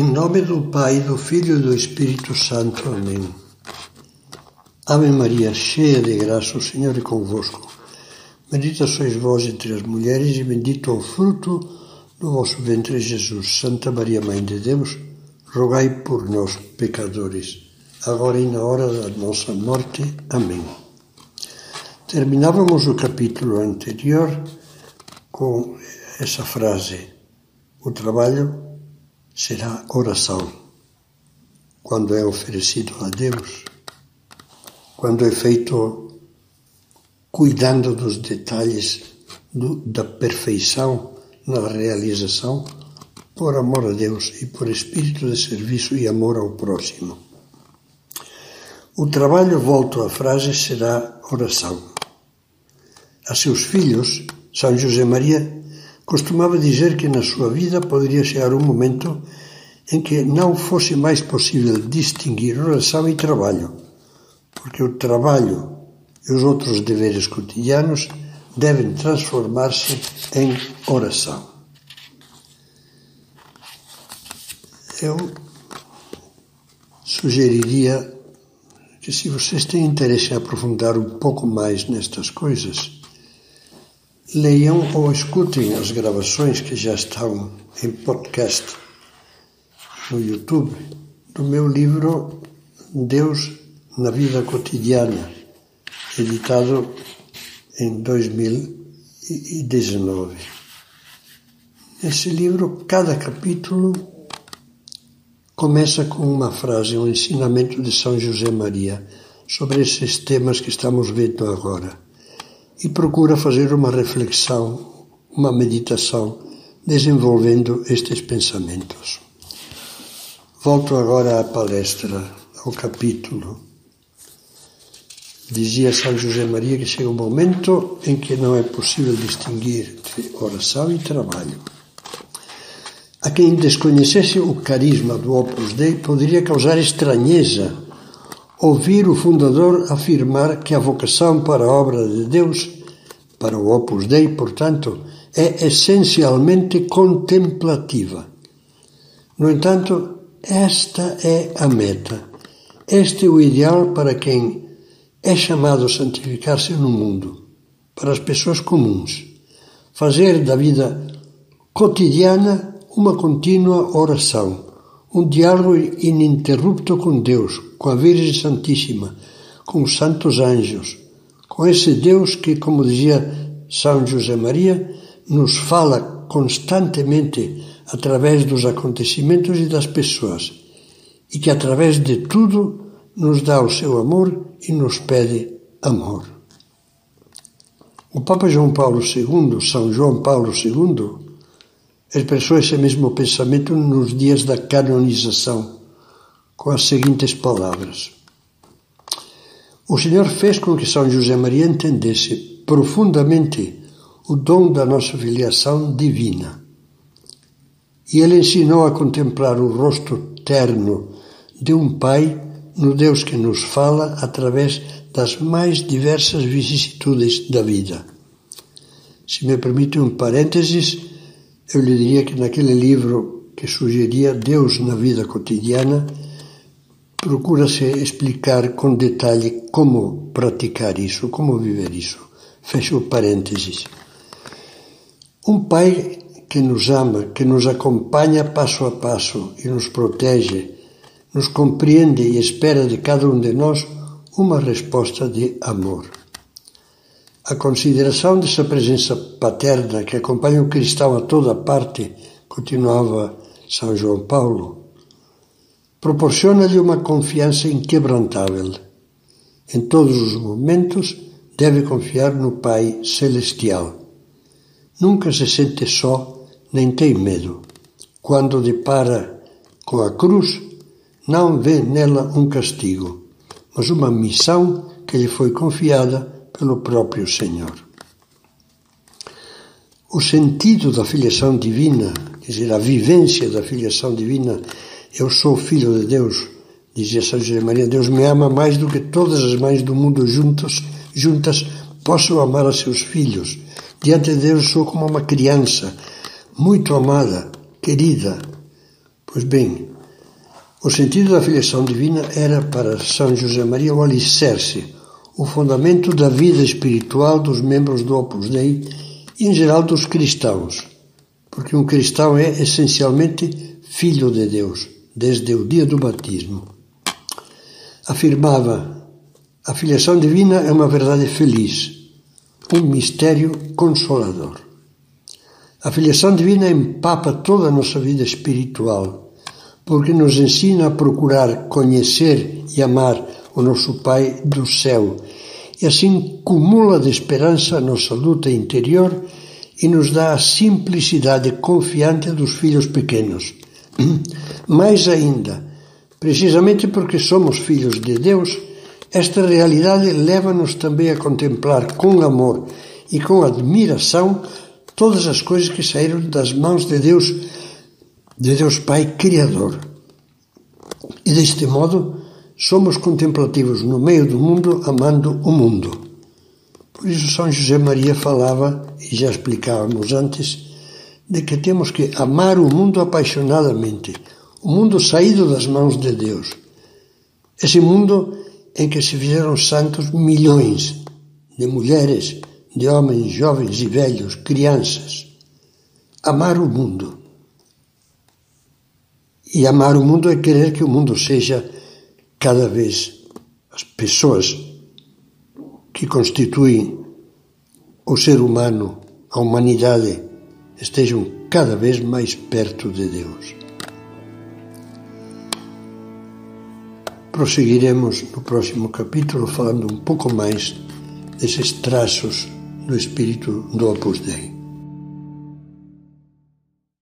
Em nome do Pai, do Filho e do Espírito Santo. Amém. Ave Maria, cheia de graça, o Senhor é convosco. Bendita sois vós entre as mulheres e bendito é o fruto do vosso ventre, Jesus. Santa Maria, Mãe de Deus, rogai por nós, pecadores, agora e na hora da nossa morte. Amém. Terminávamos o capítulo anterior com essa frase: O trabalho será oração. Quando é oferecido a Deus, quando é feito cuidando dos detalhes do, da perfeição na realização, por amor a Deus e por espírito de serviço e amor ao próximo. O trabalho, volto à frase, será oração. A seus filhos, São José Maria Costumava dizer que na sua vida poderia chegar um momento em que não fosse mais possível distinguir oração e trabalho, porque o trabalho e os outros deveres cotidianos devem transformar-se em oração. Eu sugeriria que, se vocês têm interesse em aprofundar um pouco mais nestas coisas, leiam ou escutem as gravações que já estão em podcast no YouTube do meu livro Deus na Vida Cotidiana, editado em 2019. Nesse livro, cada capítulo começa com uma frase, um ensinamento de São José Maria sobre esses temas que estamos vendo agora e procura fazer uma reflexão, uma meditação, desenvolvendo estes pensamentos. Volto agora à palestra, ao capítulo. Dizia São José Maria que chega um momento em que não é possível distinguir entre oração e trabalho. A quem desconhecesse o carisma do Opus Dei poderia causar estranheza ouvir o fundador afirmar que a vocação para a obra de Deus, para o Opus Dei, portanto, é essencialmente contemplativa. No entanto, esta é a meta. Este é o ideal para quem é chamado a santificar-se no mundo, para as pessoas comuns. Fazer da vida cotidiana uma contínua oração um diálogo ininterrupto com Deus, com a Virgem Santíssima, com os santos anjos, com esse Deus que, como dizia São José Maria, nos fala constantemente através dos acontecimentos e das pessoas, e que através de tudo nos dá o seu amor e nos pede amor. O Papa João Paulo II, São João Paulo II, expressou esse mesmo pensamento nos dias da canonização, com as seguintes palavras: O Senhor fez com que São José Maria entendesse profundamente o dom da nossa filiação divina. E ele ensinou a contemplar o rosto terno de um Pai no Deus que nos fala através das mais diversas vicissitudes da vida. Se me permite um parênteses, eu lhe diria que naquele livro que sugeria Deus na vida cotidiana, procura-se explicar com detalhe como praticar isso, como viver isso. Fecho parênteses. Um pai que nos ama, que nos acompanha passo a passo e nos protege, nos compreende e espera de cada um de nós uma resposta de amor. A consideração dessa presença paterna que acompanha o cristão a toda parte, continuava São João Paulo, proporciona-lhe uma confiança inquebrantável. Em todos os momentos deve confiar no Pai Celestial. Nunca se sente só nem tem medo. Quando depara com a cruz, não vê nela um castigo, mas uma missão que lhe foi confiada pelo próprio Senhor. O sentido da filiação divina, quer dizer, a vivência da filiação divina, eu sou filho de Deus, dizia São José Maria, Deus me ama mais do que todas as mães do mundo juntas, juntas possam amar a seus filhos. Diante de Deus sou como uma criança, muito amada, querida, Pois bem, o sentido da filiação divina era para São José Maria o alicerce, o fundamento da vida espiritual dos membros do Opus Dei e, em geral, dos cristãos, porque um cristão é essencialmente filho de Deus, desde o dia do batismo. Afirmava: a filiação divina é uma verdade feliz, um mistério consolador. A filiação divina empapa toda a nossa vida espiritual, porque nos ensina a procurar conhecer e amar o nosso Pai do céu, e assim cumula de esperança a nossa luta interior e nos dá a simplicidade confiante dos filhos pequenos. Mais ainda, precisamente porque somos filhos de Deus, esta realidade leva-nos também a contemplar com amor e com admiração todas as coisas que saíram das mãos de Deus, de Deus Pai Criador. E deste modo somos contemplativos no meio do mundo, amando o mundo. Por isso São José Maria falava, e já explicávamos antes, de que temos que amar o mundo apaixonadamente, o mundo saído das mãos de Deus. Esse mundo em que se fizeram santos milhões de mulheres, de homens jovens e velhos, crianças. Amar o mundo. E amar o mundo é querer que o mundo seja cada vez as pessoas que constituem o ser humano, a humanidade, estejam cada vez mais perto de Deus. Prosseguiremos no próximo capítulo falando um pouco mais desses traços do espírito do Opus Dei.